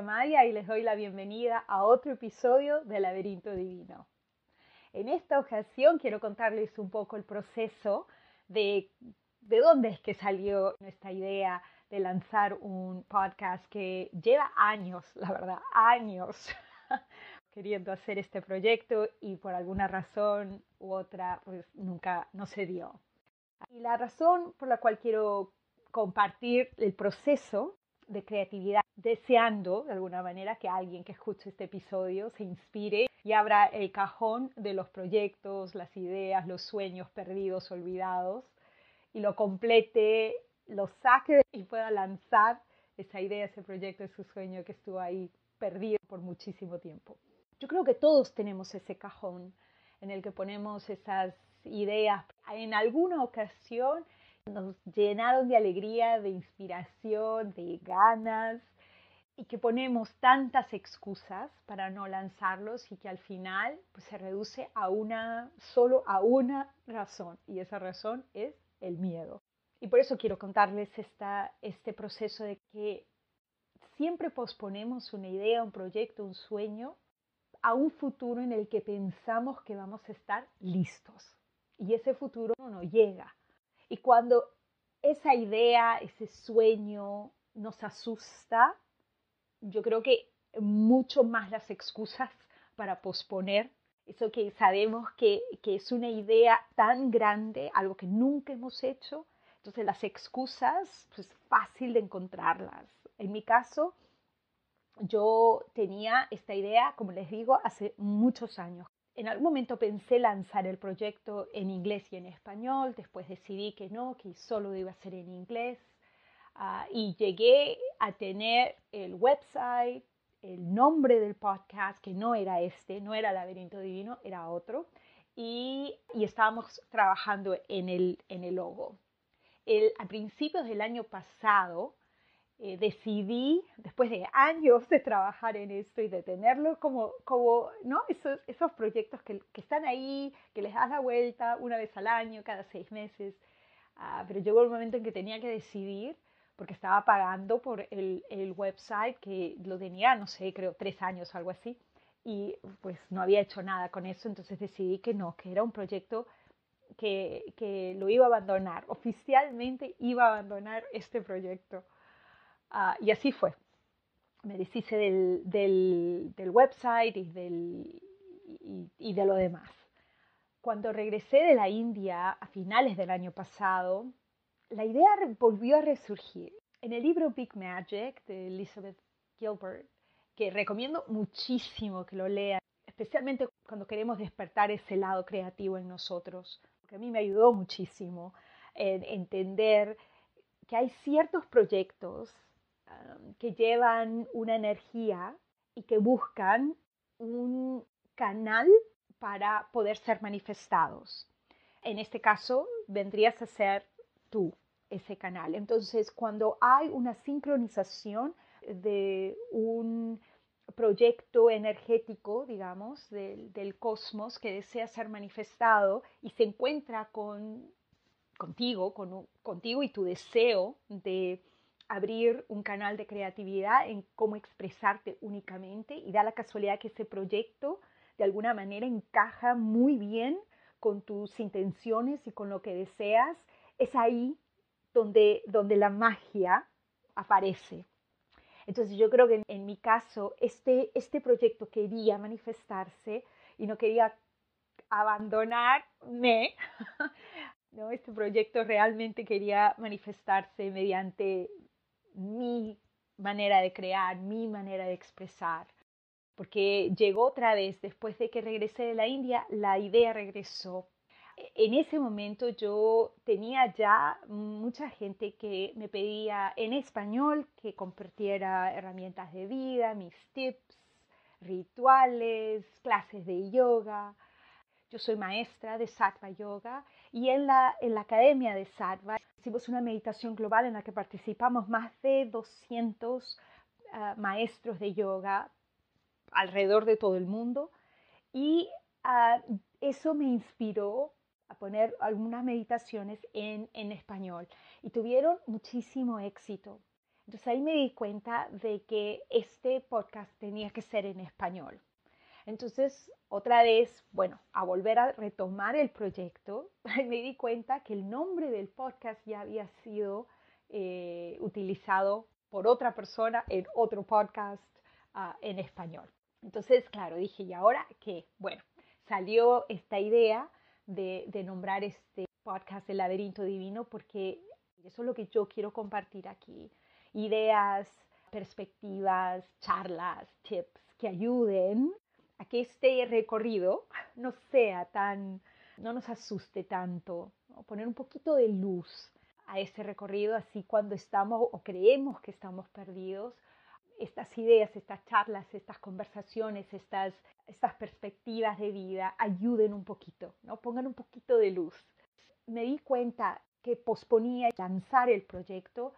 Y les doy la bienvenida a otro episodio de Laberinto Divino. En esta ocasión quiero contarles un poco el proceso de, de dónde es que salió nuestra idea de lanzar un podcast que lleva años, la verdad, años queriendo hacer este proyecto y por alguna razón u otra pues nunca no se dio. Y la razón por la cual quiero compartir el proceso de creatividad, deseando de alguna manera que alguien que escuche este episodio se inspire y abra el cajón de los proyectos, las ideas, los sueños perdidos, olvidados, y lo complete, lo saque y pueda lanzar esa idea, ese proyecto, ese sueño que estuvo ahí perdido por muchísimo tiempo. Yo creo que todos tenemos ese cajón en el que ponemos esas ideas. En alguna ocasión nos llenaron de alegría, de inspiración, de ganas y que ponemos tantas excusas para no lanzarlos y que al final pues, se reduce a una, solo a una razón y esa razón es el miedo. Y por eso quiero contarles esta, este proceso de que siempre posponemos una idea, un proyecto, un sueño a un futuro en el que pensamos que vamos a estar listos. Y ese futuro no llega. Y cuando esa idea, ese sueño nos asusta, yo creo que mucho más las excusas para posponer eso que sabemos que, que, es una idea tan grande, algo que nunca hemos hecho. Entonces las excusas, pues fácil de encontrarlas. En mi caso, yo tenía esta idea, como les digo, hace muchos años en algún momento pensé lanzar el proyecto en inglés y en español, después decidí que no, que solo iba a ser en inglés. Ah, y llegué a tener el website, el nombre del podcast, que no era este, no era Laberinto Divino, era otro. Y, y estábamos trabajando en el, en el logo. El, a principios del año pasado, eh, decidí, después de años de trabajar en esto y de tenerlo como, como ¿no? esos, esos proyectos que, que, están ahí, que les das la vuelta una vez al año, cada seis meses, uh, pero llegó el momento en que tenía que decidir, porque estaba pagando por el, el website que lo tenía, no sé, creo tres años o algo así, y pues no había hecho nada con eso, entonces decidí que no, que era un proyecto que, que lo iba a abandonar, oficialmente iba a abandonar este proyecto. Ah, y así fue. Me deshice del, del, del website y, del, y, y de lo demás. Cuando regresé de la India a finales del año pasado, la idea volvió a resurgir. En el libro Big Magic de Elizabeth Gilbert, que recomiendo muchísimo que lo lean, especialmente cuando queremos despertar ese lado creativo en nosotros, porque a mí me ayudó muchísimo en entender que hay ciertos proyectos que llevan una energía y que buscan un canal para poder ser manifestados. En este caso, vendrías a ser tú ese canal. Entonces, cuando hay una sincronización de un proyecto energético, digamos, del, del cosmos que desea ser manifestado y se encuentra con, contigo, con, contigo y tu deseo de abrir un canal de creatividad en cómo expresarte únicamente y da la casualidad que ese proyecto de alguna manera encaja muy bien con tus intenciones y con lo que deseas, es ahí donde, donde la magia aparece. Entonces yo creo que en, mi caso este, este proyecto quería manifestarse y no quería abandonarme. ¿no? Este proyecto realmente quería manifestarse mediante mi manera de crear, mi manera de expresar. Porque llegó otra vez, después de que regresé de la India, la idea regresó. En ese momento yo tenía ya mucha gente que me pedía en español que compartiera herramientas de vida, mis tips, rituales, clases de yoga. Yo soy maestra de Sattva Yoga y en la, en la Academia de Sattva hicimos una meditación global en la que participamos más de 200 ah, maestros de yoga alrededor de todo el mundo y ah, eso me inspiró a poner algunas meditaciones en, en español y tuvieron muchísimo éxito. Entonces ahí me di cuenta de que este podcast tenía que ser en español. Entonces, otra vez, bueno, a volver a retomar el proyecto, me di cuenta que el nombre del podcast ya había sido eh, utilizado por otra persona en otro podcast uh, en español. Entonces, claro, dije, ¿y ahora qué? Bueno, salió esta idea de, nombrar este podcast El laberinto divino porque eso es lo que yo quiero compartir aquí. Ideas, perspectivas, charlas, tips que ayuden a que este recorrido no sea tan, no nos asuste tanto, poner un poquito de luz a este recorrido, así cuando estamos o creemos que estamos perdidos, estas ideas, estas charlas, estas conversaciones, estas, estas perspectivas de vida ayuden un poquito, ¿no? pongan un poquito de luz. Me di cuenta que posponía lanzar el proyecto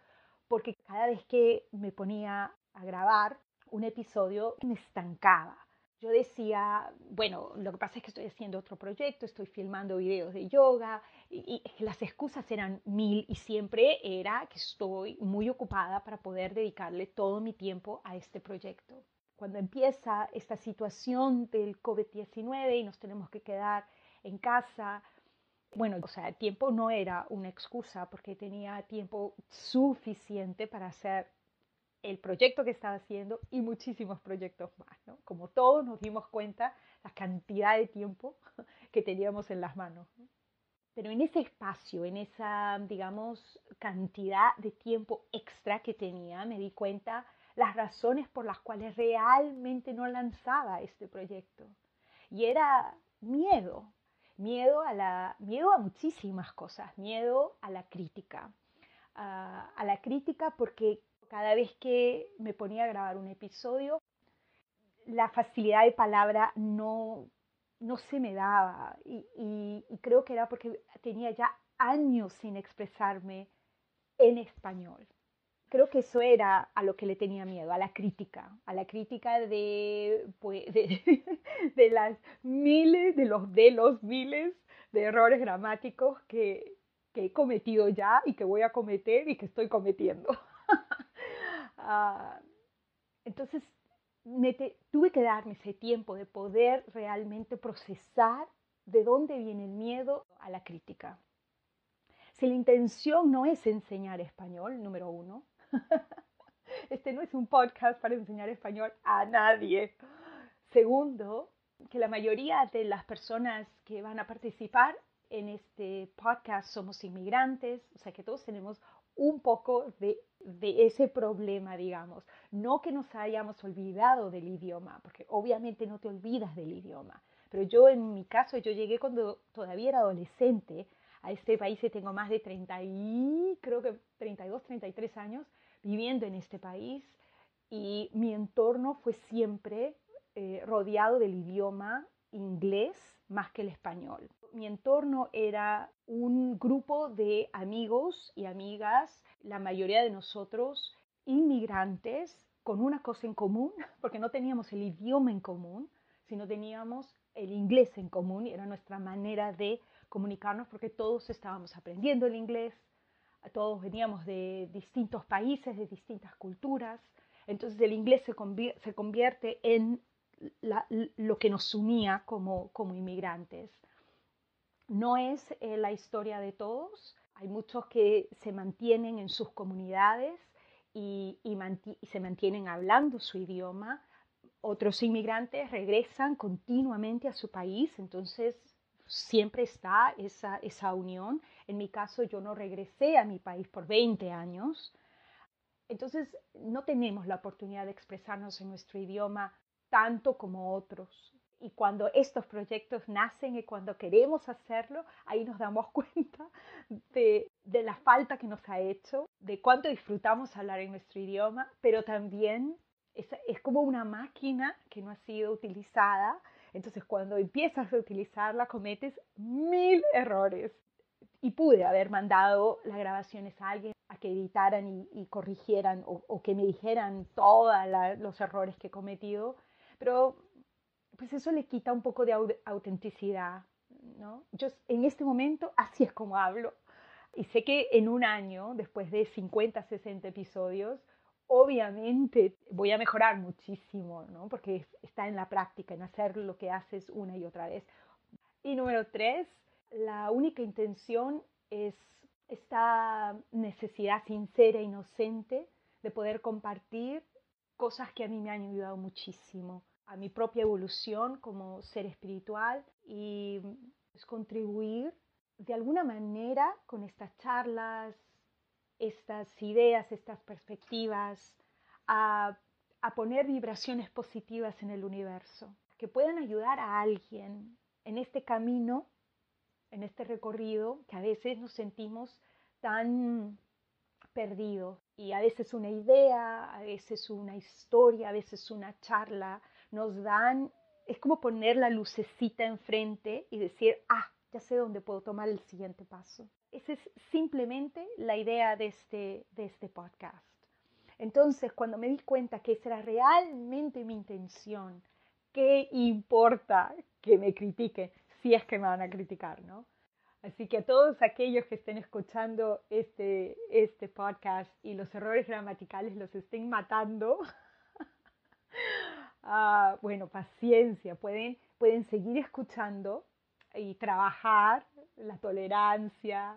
porque cada vez que me ponía a grabar un episodio me estancaba yo decía, bueno, lo que pasa es que estoy haciendo otro proyecto, estoy filmando videos de yoga y, las excusas eran mil y siempre era que estoy muy ocupada para poder dedicarle todo mi tiempo a este proyecto. Cuando empieza esta situación del COVID-19 y nos tenemos que quedar en casa, bueno, o sea, el tiempo no era una excusa porque tenía tiempo suficiente para hacer el proyecto que estaba haciendo y muchísimos proyectos más. ¿no? Como todos nos dimos cuenta la cantidad de tiempo que teníamos en las manos. Pero en ese espacio, en esa, digamos, cantidad de tiempo extra que tenía, me di cuenta las razones por las cuales realmente no lanzaba este proyecto. Y era miedo, miedo a, la, miedo a muchísimas cosas, miedo a la crítica. a la crítica porque cada vez que me ponía a grabar un episodio, la facilidad de palabra no, no se me daba y, creo que era porque tenía ya años sin expresarme en español. Creo que eso era a lo que le tenía miedo, a la crítica, a la crítica de, pues, de, las miles, de los, de los miles de errores gramáticos que, que he cometido ya y que voy a cometer y que estoy cometiendo. Ah, entonces, tuve que darme ese tiempo de poder realmente procesar de dónde viene el miedo a la crítica. Si la intención no es enseñar español, número uno, este no es un podcast para enseñar español a nadie. Segundo, que la mayoría de las personas que van a participar en este podcast somos inmigrantes, o sea que todos tenemos un poco de, ese problema, digamos. No que nos hayamos olvidado del idioma, porque obviamente no te olvidas del idioma. Pero yo en mi caso, yo llegué cuando todavía era adolescente a este país y tengo más de 30 y creo que 32, 33 años viviendo en este país y mi entorno fue siempre eh, rodeado del idioma inglés más que el español. Mi entorno era un grupo de amigos y amigas, la mayoría de nosotros inmigrantes, con una cosa en común, porque no teníamos el idioma en común, sino teníamos el inglés en común y era nuestra manera de comunicarnos porque todos estábamos aprendiendo el inglés, todos veníamos de distintos países, de distintas culturas, entonces el inglés se, convierte en lo que nos unía como, como inmigrantes. No es eh, la historia de todos, hay muchos que se mantienen en sus comunidades y, se mantienen hablando su idioma, otros inmigrantes regresan continuamente a su país, entonces siempre está esa, esa unión. En mi caso, yo no regresé a mi país por 20 años, entonces no tenemos la oportunidad de expresarnos en nuestro idioma tanto como otros. Y cuando estos proyectos nacen y cuando queremos hacerlo, ahí nos damos cuenta de, de la falta que nos ha hecho, de cuánto disfrutamos hablar en nuestro idioma, pero también es, es como una máquina que no ha sido utilizada. Entonces cuando empiezas a utilizarla cometes mil errores. Y pude haber mandado las grabaciones a alguien a que editaran y, corrigieran o, o, que me dijeran todos los errores que he cometido, pero pues eso le quita un poco de autenticidad, ¿no? Yo en este momento así es como hablo. Y sé que en un año, después de 50, 60 episodios, obviamente voy a mejorar muchísimo, ¿no? Porque está en la práctica, en hacer lo que haces una y otra vez. Y número tres, la única intención es esta necesidad sincera, e inocente, de poder compartir cosas que a mí me han ayudado muchísimo a mi propia evolución como ser espiritual y pues, contribuir de alguna manera con estas charlas, estas ideas, estas perspectivas, a, a poner vibraciones positivas en el universo, que puedan ayudar a alguien en este camino, en este recorrido, que a veces nos sentimos tan perdidos. Y a veces una idea, a veces una historia, a veces una charla, nos dan, es como poner la lucecita enfrente y decir, ah, ya sé dónde puedo tomar el siguiente paso. Esa es simplemente la idea de este, de este podcast. Entonces, cuando me di cuenta que esa era realmente mi intención, ¿qué importa que me critiquen si es que me van a criticar, no? Así que a todos aquellos que estén escuchando este, este podcast y los errores gramaticales los estén matando, Ah, bueno, paciencia, pueden, pueden seguir escuchando y trabajar la tolerancia,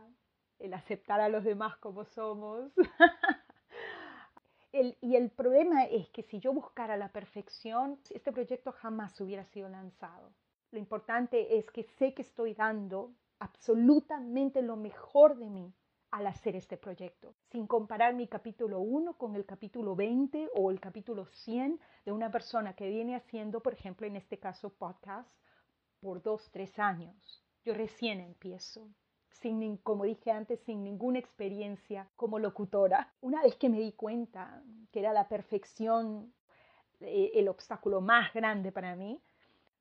el aceptar a los demás como somos. y el problema es que si yo buscara la perfección, este proyecto jamás hubiera sido lanzado. Lo importante es que sé que estoy dando absolutamente lo mejor de mí al hacer este proyecto, sin comparar mi capítulo 1 con el capítulo 20 o el capítulo 100 de una persona que viene haciendo, por ejemplo, en este caso, podcast por dos, tres años. Yo recién empiezo, sin, como dije antes, sin ninguna experiencia como locutora. Una vez que me di cuenta que era la perfección eh, el obstáculo más grande para mí,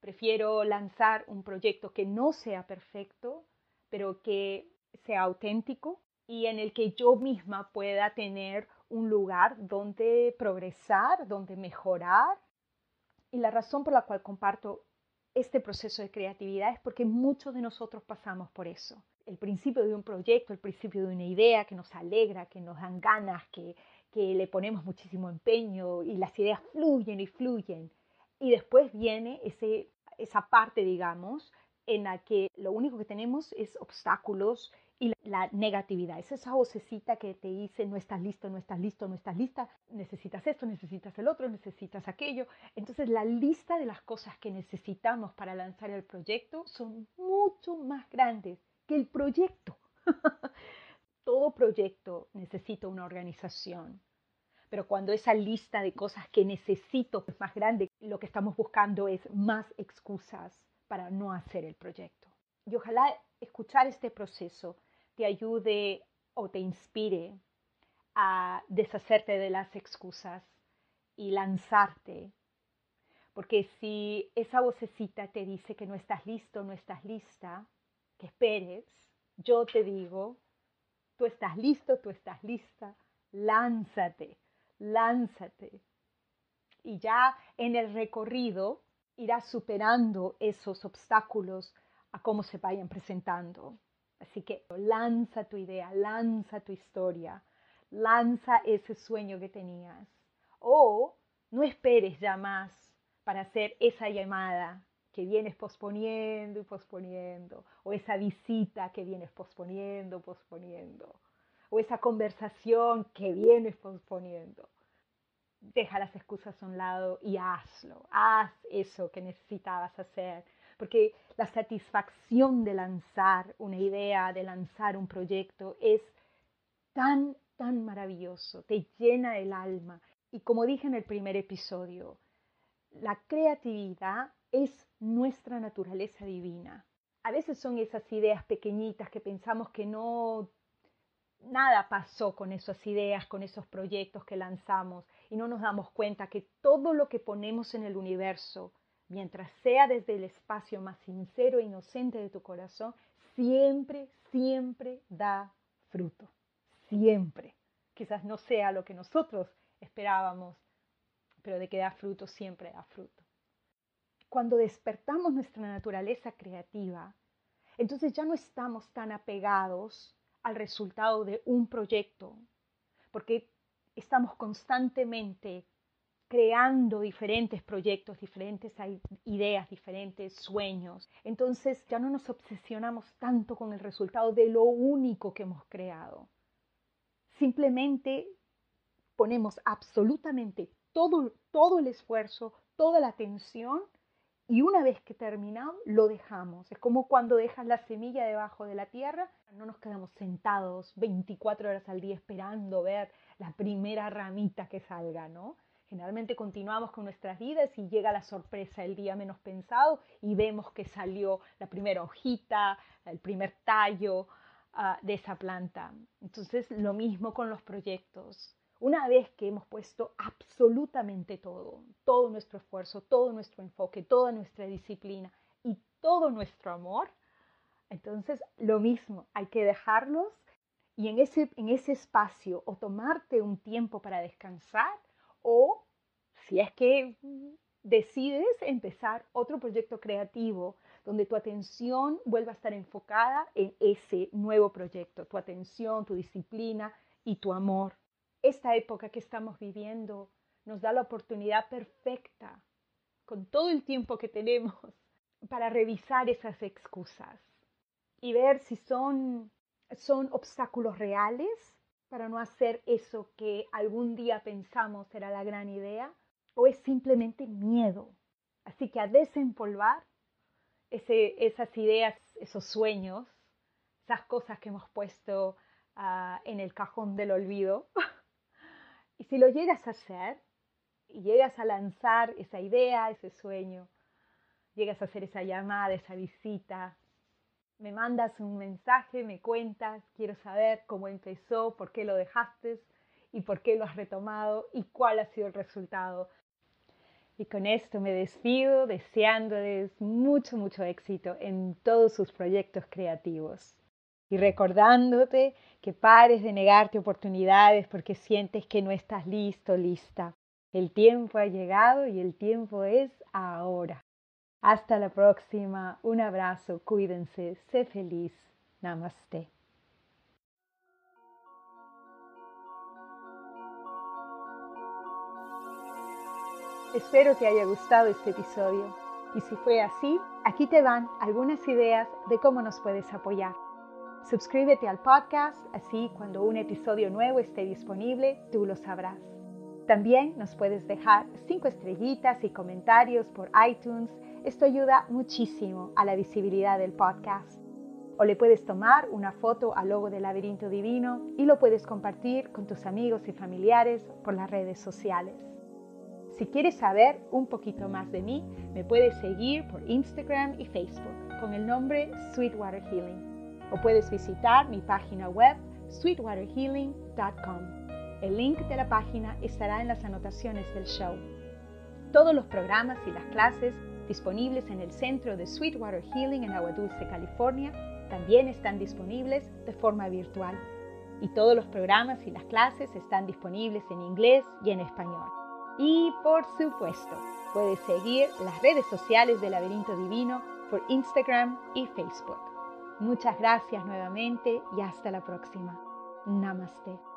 prefiero lanzar un proyecto que no sea perfecto, pero que sea auténtico, y en el que yo misma pueda tener un lugar donde progresar, donde mejorar. Y la razón por la cual comparto este proceso de creatividad es porque muchos de nosotros pasamos por eso. El principio de un proyecto, el principio de una idea que nos alegra, que nos dan ganas, que, que le ponemos muchísimo empeño y las ideas fluyen y fluyen. Y después viene ese, esa parte, digamos, en la que lo único que tenemos es obstáculos y la negatividad. Es esa vocecita que te dice no estás listo, no estás listo, no estás lista, necesitas esto, necesitas el otro, necesitas aquello. Entonces la lista de las cosas que necesitamos para lanzar el proyecto son mucho más grandes que el proyecto. Todo proyecto necesita una organización. Pero cuando esa lista de cosas que necesito es más grande, lo que estamos buscando es más excusas para no hacer el proyecto. Y ojalá escuchar este proceso te ayude o te inspire a deshacerte de las excusas y lanzarte. Porque si esa vocecita te dice que no estás listo, no estás lista, que esperes, yo te digo, tú estás listo, tú estás lista, lánzate, lánzate. Y ya en el recorrido irás superando esos obstáculos a cómo se vayan presentando. Así que lanza tu idea, lanza tu historia, lanza ese sueño que tenías. O no esperes ya más para hacer esa llamada que vienes posponiendo y posponiendo, o esa visita que vienes posponiendo, posponiendo, o esa conversación que vienes posponiendo. Deja las excusas a un lado y hazlo, haz eso que necesitabas hacer, porque la satisfacción de lanzar una idea, de lanzar un proyecto es tan, tan maravilloso, te llena el alma. Y como dije en el primer episodio, la creatividad es nuestra naturaleza divina. A veces son esas ideas pequeñitas que pensamos que no nada pasó con esas ideas, con esos proyectos que lanzamos y no nos damos cuenta que todo lo que ponemos en el universo, mientras sea desde el espacio más sincero e inocente de tu corazón, siempre, siempre da fruto. Siempre. Quizás no sea lo que nosotros esperábamos, pero de que da fruto, siempre da fruto. Cuando despertamos nuestra naturaleza creativa, entonces ya no estamos tan apegados al resultado de un proyecto, porque estamos constantemente creando diferentes proyectos, diferentes ideas, diferentes sueños. Entonces ya no nos obsesionamos tanto con el resultado de lo único que hemos creado. Simplemente ponemos absolutamente todo, todo el esfuerzo, toda la atención y una vez que terminado, lo dejamos. Es como cuando dejas la semilla debajo de la tierra, no nos quedamos sentados 24 horas al día esperando ver la primera ramita que salga, ¿no? Generalmente continuamos con nuestras vidas y llega la sorpresa el día menos pensado y vemos que salió la primera hojita, el primer tallo ah, de esa planta. Entonces, lo mismo con los proyectos. Una vez que hemos puesto absolutamente todo, todo nuestro esfuerzo, todo nuestro enfoque, toda nuestra disciplina y todo nuestro amor, entonces lo mismo, hay que dejarlos y en ese, en ese espacio o tomarte un tiempo para descansar o si es que decides empezar otro proyecto creativo donde tu atención vuelva a estar enfocada en ese nuevo proyecto, tu atención, tu disciplina y tu amor. Esta época que estamos viviendo nos da la oportunidad perfecta, con todo el tiempo que tenemos, para revisar esas excusas y ver si son, son obstáculos reales para no hacer eso que algún día pensamos era la gran idea o es simplemente miedo. Así que a desempolvar ese, esas ideas, esos sueños, esas cosas que hemos puesto ah, en el cajón del olvido Y si lo llegas a hacer y llegas a lanzar esa idea, ese sueño, llegas a hacer esa llamada, esa visita, me mandas un mensaje, me cuentas, quiero saber cómo empezó, por qué lo dejaste y por qué lo has retomado y cuál ha sido el resultado. Y con esto me despido deseándoles mucho, mucho éxito en todos sus proyectos creativos y recordándote que pares de negarte oportunidades porque sientes que no estás listo, lista. El tiempo ha llegado y el tiempo es ahora. Hasta la próxima. Un abrazo. Cuídense. Sé feliz. Namaste. Espero te haya gustado este episodio. Y si fue así, aquí te van algunas ideas de cómo nos puedes apoyar. Suscríbete al podcast, así cuando un episodio nuevo esté disponible, tú lo sabrás. También nos puedes dejar cinco estrellitas y comentarios por iTunes. Esto ayuda muchísimo a la visibilidad del podcast. O le puedes tomar una foto al logo del laberinto divino y lo puedes compartir con tus amigos y familiares por las redes sociales. Si quieres saber un poquito más de mí, me puedes seguir por Instagram y Facebook con el nombre Sweetwater Healing o puedes visitar mi página web sweetwaterhealing.com. El link de la página estará en las anotaciones del show. Todos los programas y las clases disponibles en el centro de Sweetwater Healing en Agua Dulce, California, también están disponibles de forma virtual. Y todos los programas y las clases están disponibles en inglés y en español. Y por supuesto, puedes seguir las redes sociales del Laberinto Divino por Instagram y Facebook. Muchas gracias nuevamente y hasta la próxima. Namaste.